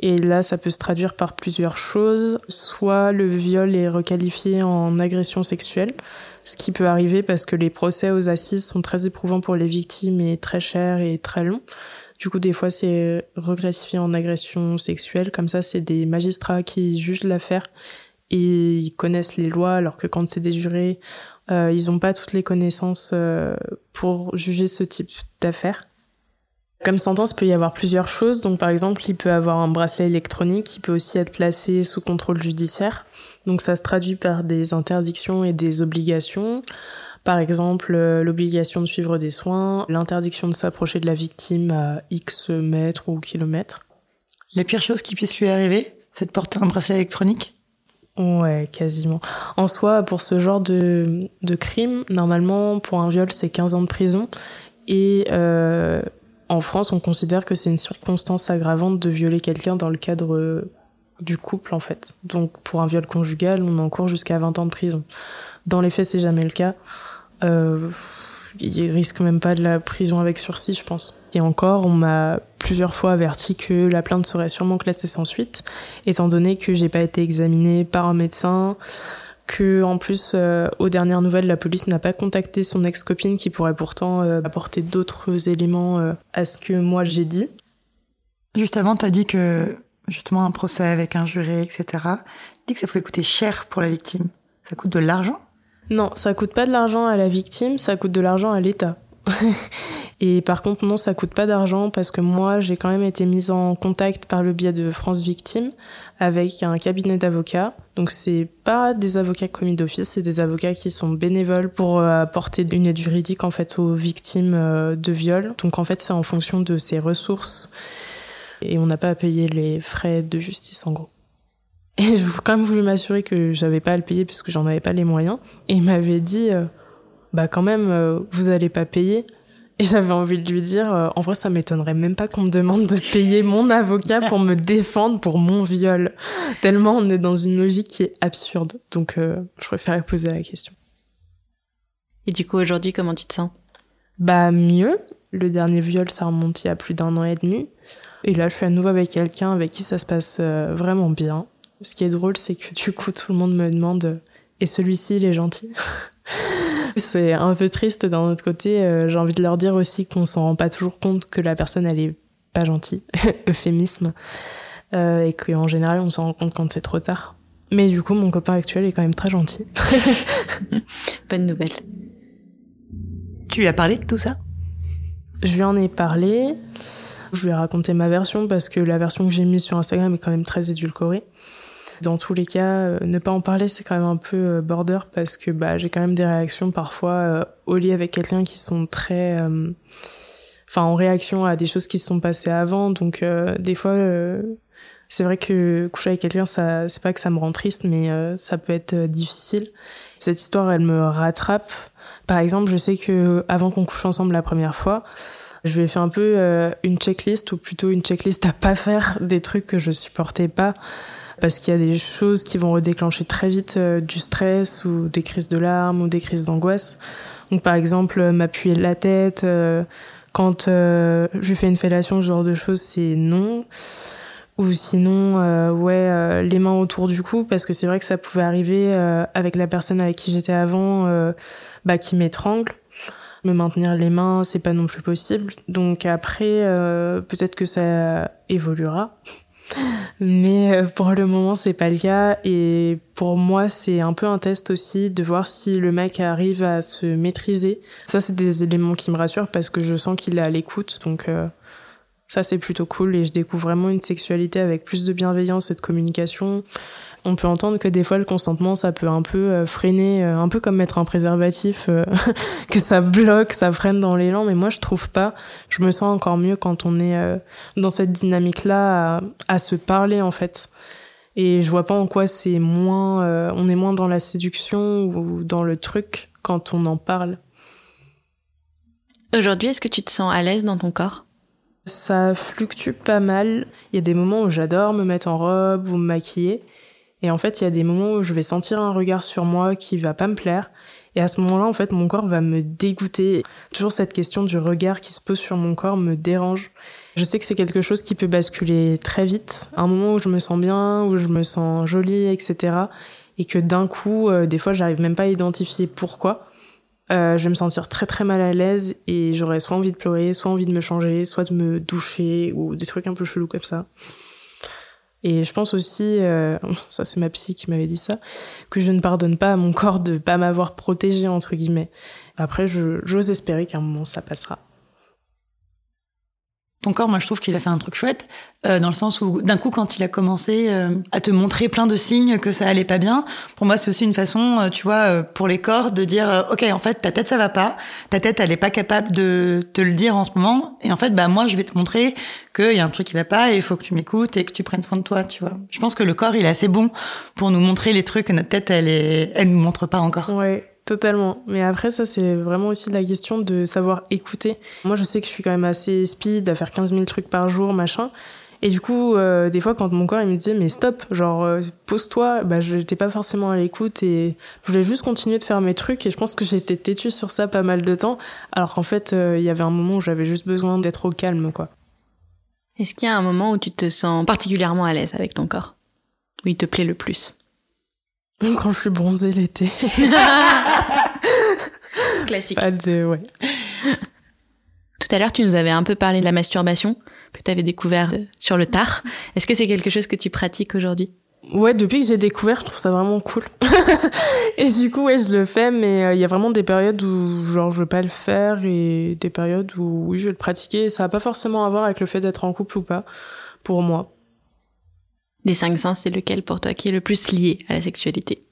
Et là, ça peut se traduire par plusieurs choses. Soit le viol est requalifié en agression sexuelle, ce qui peut arriver parce que les procès aux assises sont très éprouvants pour les victimes et très chers et très longs. Du coup, des fois, c'est reclassifié en agression sexuelle. Comme ça, c'est des magistrats qui jugent l'affaire et ils connaissent les lois, alors que quand c'est des jurés, euh, ils n'ont pas toutes les connaissances euh, pour juger ce type d'affaires. Comme sentence, il peut y avoir plusieurs choses. Donc, par exemple, il peut avoir un bracelet électronique, il peut aussi être placé sous contrôle judiciaire. Donc, ça se traduit par des interdictions et des obligations. Par exemple, euh, l'obligation de suivre des soins, l'interdiction de s'approcher de la victime à X mètres ou kilomètres. La pire chose qui puisse lui arriver, c'est de porter un bracelet électronique? Ouais, quasiment. En soi, pour ce genre de, de crime, normalement, pour un viol, c'est 15 ans de prison. Et euh, en France, on considère que c'est une circonstance aggravante de violer quelqu'un dans le cadre du couple, en fait. Donc, pour un viol conjugal, on encourt jusqu'à 20 ans de prison. Dans les faits, c'est jamais le cas. Euh, il risque même pas de la prison avec sursis, je pense. Et encore, on m'a plusieurs fois averti que la plainte serait sûrement classée sans suite, étant donné que j'ai pas été examinée par un médecin, que en plus, euh, aux dernières nouvelles, la police n'a pas contacté son ex-copine qui pourrait pourtant euh, apporter d'autres éléments euh, à ce que moi j'ai dit. Juste avant, t'as dit que justement un procès avec un juré, etc. Dis que ça pouvait coûter cher pour la victime. Ça coûte de l'argent non, ça coûte pas de l'argent à la victime, ça coûte de l'argent à l'État. et par contre, non, ça coûte pas d'argent parce que moi, j'ai quand même été mise en contact par le biais de France Victime avec un cabinet d'avocats. Donc, c'est pas des avocats commis d'office, c'est des avocats qui sont bénévoles pour euh, apporter une aide juridique, en fait, aux victimes euh, de viol. Donc, en fait, c'est en fonction de ses ressources. Et on n'a pas à payer les frais de justice, en gros. Et j'ai quand même voulu m'assurer que j'avais pas à le payer parce que j'en avais pas les moyens. Et il m'avait dit, euh, bah quand même, euh, vous allez pas payer. Et j'avais envie de lui dire, euh, en vrai, ça m'étonnerait même pas qu'on me demande de payer mon avocat pour me défendre pour mon viol. Tellement on est dans une logique qui est absurde. Donc, je préférais poser la question. Et du coup, aujourd'hui, comment tu te sens? Bah mieux. Le dernier viol, ça remonte il y a plus d'un an et demi. Et là, je suis à nouveau avec quelqu'un avec qui ça se passe vraiment bien. Ce qui est drôle, c'est que du coup, tout le monde me demande et celui-ci, il est gentil. c'est un peu triste d'un autre côté. Euh, j'ai envie de leur dire aussi qu'on s'en rend pas toujours compte que la personne, elle est pas gentille, euphémisme, euh, et qu'en général, on s'en rend compte quand c'est trop tard. Mais du coup, mon copain actuel est quand même très gentil. Bonne nouvelle. Tu lui as parlé de tout ça? Je lui en ai parlé. Je lui ai raconté ma version parce que la version que j'ai mise sur Instagram est quand même très édulcorée. Dans tous les cas, euh, ne pas en parler, c'est quand même un peu euh, border parce que bah, j'ai quand même des réactions parfois euh, au lit avec quelqu'un qui sont très... Enfin, en réaction à des choses qui se sont passées avant. Donc, des fois, c'est vrai que coucher avec quelqu'un, ça, c'est pas que ça me rend triste, mais ça peut être difficile. Cette histoire, elle me rattrape. Par exemple, je sais que avant qu'on couche ensemble la première fois, je lui ai fait un peu une checklist ou plutôt une checklist à pas faire des trucs que je supportais pas parce qu'il y a des choses qui vont redéclencher très vite euh, du stress ou des crises de larmes ou des crises d'angoisse. Donc par exemple, euh, m'appuyer la tête, euh, quand je fais une fellation, ce genre de choses, c'est non. Ou sinon, ouais, les mains autour du cou, parce que c'est vrai que ça pouvait arriver avec la personne avec qui j'étais avant, bah, qui m'étrangle me maintenir les mains, c'est pas non plus possible. Donc après, peut-être que ça évoluera. Mais euh, pour le moment, c'est pas le cas. Et pour moi, c'est un peu un test aussi de voir si le mec arrive à se maîtriser. Ça, c'est des éléments qui me rassurent parce que je sens qu'il est à l'écoute. Donc, euh, ça, c'est plutôt cool. Et je découvre vraiment une sexualité avec plus de bienveillance et de communication on peut entendre que des fois le consentement ça peut un peu euh, freiner euh, un peu comme mettre un préservatif euh, que ça bloque ça freine dans l'élan. Mais moi je trouve pas. Je me sens encore mieux quand on est dans cette dynamique là à, se parler en fait. Et je vois pas en quoi c'est moins on est moins dans la séduction ou dans le truc quand on en parle. Aujourd'hui est-ce que tu te sens à l'aise dans ton corps? Ça fluctue pas mal. Il y a des moments où j'adore me mettre en robe ou me maquiller. Et en fait, il y a des moments où je vais sentir un regard sur moi qui va pas me plaire. Et à ce moment-là, en fait, mon corps va me dégoûter. Toujours cette question du regard qui se pose sur mon corps me dérange. Je sais que c'est quelque chose qui peut basculer très vite. Un moment où je me sens bien, où je me sens jolie, etc. Et que d'un coup, euh, des fois, j'arrive même pas à identifier pourquoi. Euh, je vais me sentir très très mal à l'aise et j'aurais soit envie de pleurer, soit envie de me changer, soit de me doucher ou des trucs un peu chelous comme ça. Et je pense aussi, euh, ça c'est ma psy qui m'avait dit ça, que je ne pardonne pas à mon corps de pas m'avoir protégé entre guillemets. Après, j'ose espérer qu'à un moment ça passera ton corps, moi, je trouve qu'il a fait un truc chouette, euh, dans le sens où, d'un coup, quand il a commencé euh, à te montrer plein de signes que ça allait pas bien, pour moi, c'est aussi une façon, euh, tu vois, euh, pour les corps, de dire, ok, en fait, ta tête, ça va pas, ta tête, elle est pas capable de te le dire en ce moment, et en fait, bah moi, je vais te montrer qu'il y a un truc qui va pas, et il faut que tu m'écoutes et que tu prennes soin de toi, tu vois. Je pense que le corps, il est assez bon pour nous montrer les trucs que notre tête, elle est, elle nous montre pas encore. Ouais. Totalement. Mais après, ça, c'est vraiment aussi la question de savoir écouter. Moi, je sais que je suis quand même assez speed à faire 15 000 trucs par jour, machin. Et du coup, euh, des fois, quand mon corps il me disait mais stop, genre euh, pose-toi, bah j'étais pas forcément à l'écoute et je voulais juste continuer de faire mes trucs et je pense que j'étais têtue sur ça pas mal de temps. Alors qu'en fait, euh, il y avait un moment où j'avais juste besoin d'être au calme, quoi. Est-ce qu'il y a un moment où tu te sens particulièrement à l'aise avec ton corps, où il te plaît le plus? Quand je suis bronzée l'été. Classique. Pas de, ouais. Tout à l'heure, tu nous avais un peu parlé de la masturbation que tu avais découvert euh, sur le tard. Est-ce que c'est quelque chose que tu pratiques aujourd'hui? Ouais, depuis que j'ai découvert, je trouve ça vraiment cool. et du coup, ouais, je le fais, mais euh, il y a vraiment des périodes où, genre, je veux pas le faire et des périodes où, oui, je vais le pratiquer. ça va pas forcément à voir avec le fait d'être en couple ou pas, pour moi. Des cinq sens, c'est lequel pour toi qui est le plus lié à la sexualité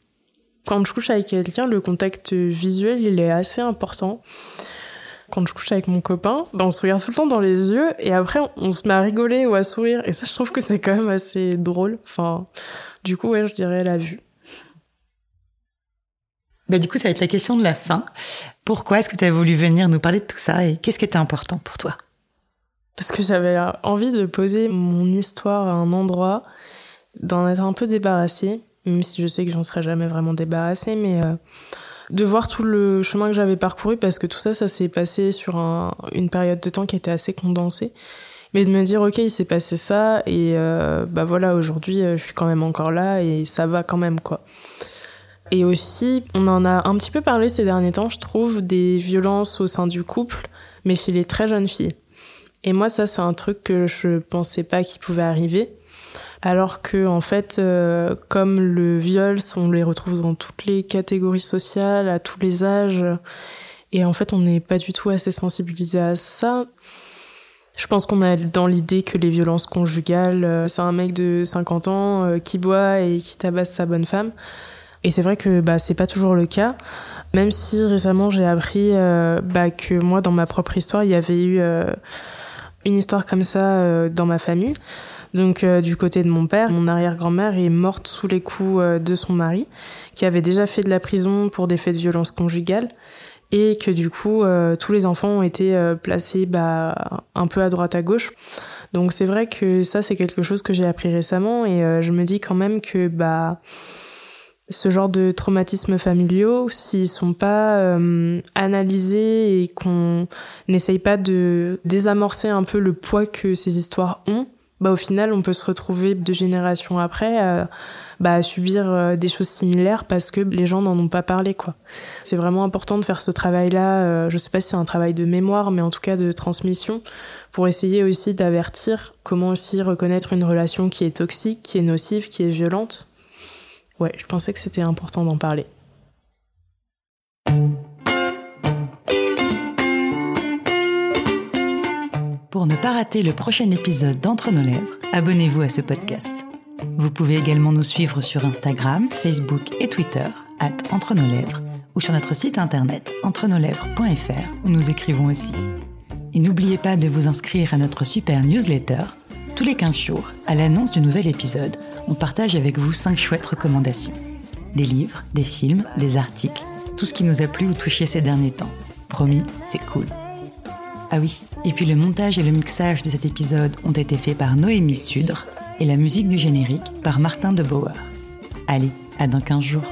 Quand je couche avec quelqu'un, le contact visuel, il est assez important quand je couche avec mon copain, ben on se regarde tout le temps dans les yeux et après on se met à rigoler ou à sourire et ça je trouve que c'est quand même assez drôle. Enfin, du coup ouais, je dirais la vue. Bah, du coup, ça va être la question de la fin. Pourquoi est-ce que tu as voulu venir nous parler de tout ça et qu'est-ce qui était important pour toi? Parce que j'avais envie de poser mon histoire à un endroit, d'en être un peu débarrassée, même si je sais que j'en serai jamais vraiment débarrassée, mais euh, de voir tout le chemin que j'avais parcouru parce que tout ça, ça s'est passé sur une période de temps qui était assez condensée. Mais de me dire, ok, il s'est passé ça et euh, bah voilà, aujourd'hui, euh, je suis quand même encore là et ça va quand même, quoi. Et aussi, on en a un petit peu parlé ces derniers temps, je trouve, des violences au sein du couple, mais chez les très jeunes filles. Et moi, ça, c'est un truc que je pensais pas qu'il pouvait arriver alors que en fait, euh, comme le viol, on les retrouve dans toutes les catégories sociales, à tous les âges, et en fait, on n'est pas du tout assez sensibilisé à ça. Je pense qu'on a dans l'idée que les violences conjugales, euh, c'est un mec de 50 ans euh, qui boit et qui tabasse sa bonne femme. Et c'est vrai que bah c'est pas toujours le cas. Même si récemment j'ai appris bah, que moi dans ma propre histoire il y avait eu une histoire comme ça dans ma famille. Donc euh, du côté de mon père, mon arrière-grand-mère est morte sous les coups euh, de son mari, qui avait déjà fait de la prison pour des faits de violence conjugale, et que du coup euh, tous les enfants ont été placés bah, un peu à droite à gauche. Donc c'est vrai que ça c'est quelque chose que j'ai appris récemment, et je me dis quand même que bah ce genre de traumatismes familiaux, s'ils sont pas analysés et qu'on n'essaye pas de désamorcer un peu le poids que ces histoires ont, bah au final on peut se retrouver deux générations après à, bah, à subir euh, des choses similaires parce que les gens n'en ont pas parlé quoi. C'est vraiment important de faire ce travail là, euh, je sais pas si c'est un travail de mémoire mais en tout cas de transmission pour essayer aussi d'avertir comment aussi reconnaître une relation qui est toxique, qui est nocive, qui est violente. Ouais, je pensais que c'était important d'en parler. Pour ne pas rater le prochain épisode d'Entre nos lèvres, abonnez-vous à ce podcast. Vous pouvez également nous suivre sur Instagram, Facebook et Twitter, at Entre nos lèvres, ou sur notre site internet entrenoslèvres.fr où nous écrivons aussi. Et n'oubliez pas de vous inscrire à notre super newsletter. Tous les 15 jours, à l'annonce du nouvel épisode, on partage avec vous 5 chouettes recommandations. Des livres, des films, des articles, tout ce qui nous a plu ou touché ces derniers temps. Promis, c'est cool. Ah oui, et puis le montage et le mixage de cet épisode ont été faits par Noémie Sudre et la musique du générique par Martin de Bauer. Allez, à dans 15 jours.